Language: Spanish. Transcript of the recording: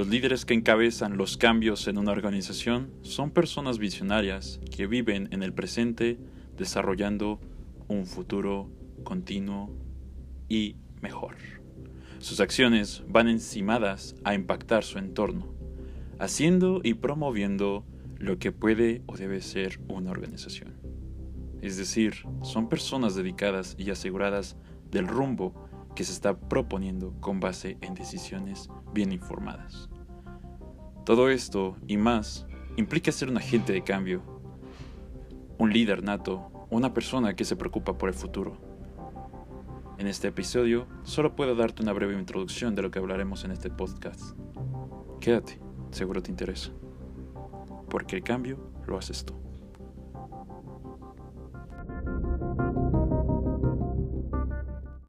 Los líderes que encabezan los cambios en una organización son personas visionarias que viven en el presente desarrollando un futuro continuo y mejor. Sus acciones van encimadas a impactar su entorno, haciendo y promoviendo lo que puede o debe ser una organización. Es decir, son personas dedicadas y aseguradas del rumbo que se está proponiendo con base en decisiones bien informadas. Todo esto y más implica ser un agente de cambio, un líder nato, una persona que se preocupa por el futuro. En este episodio solo puedo darte una breve introducción de lo que hablaremos en este podcast. Quédate, seguro te interesa. Porque el cambio lo haces tú.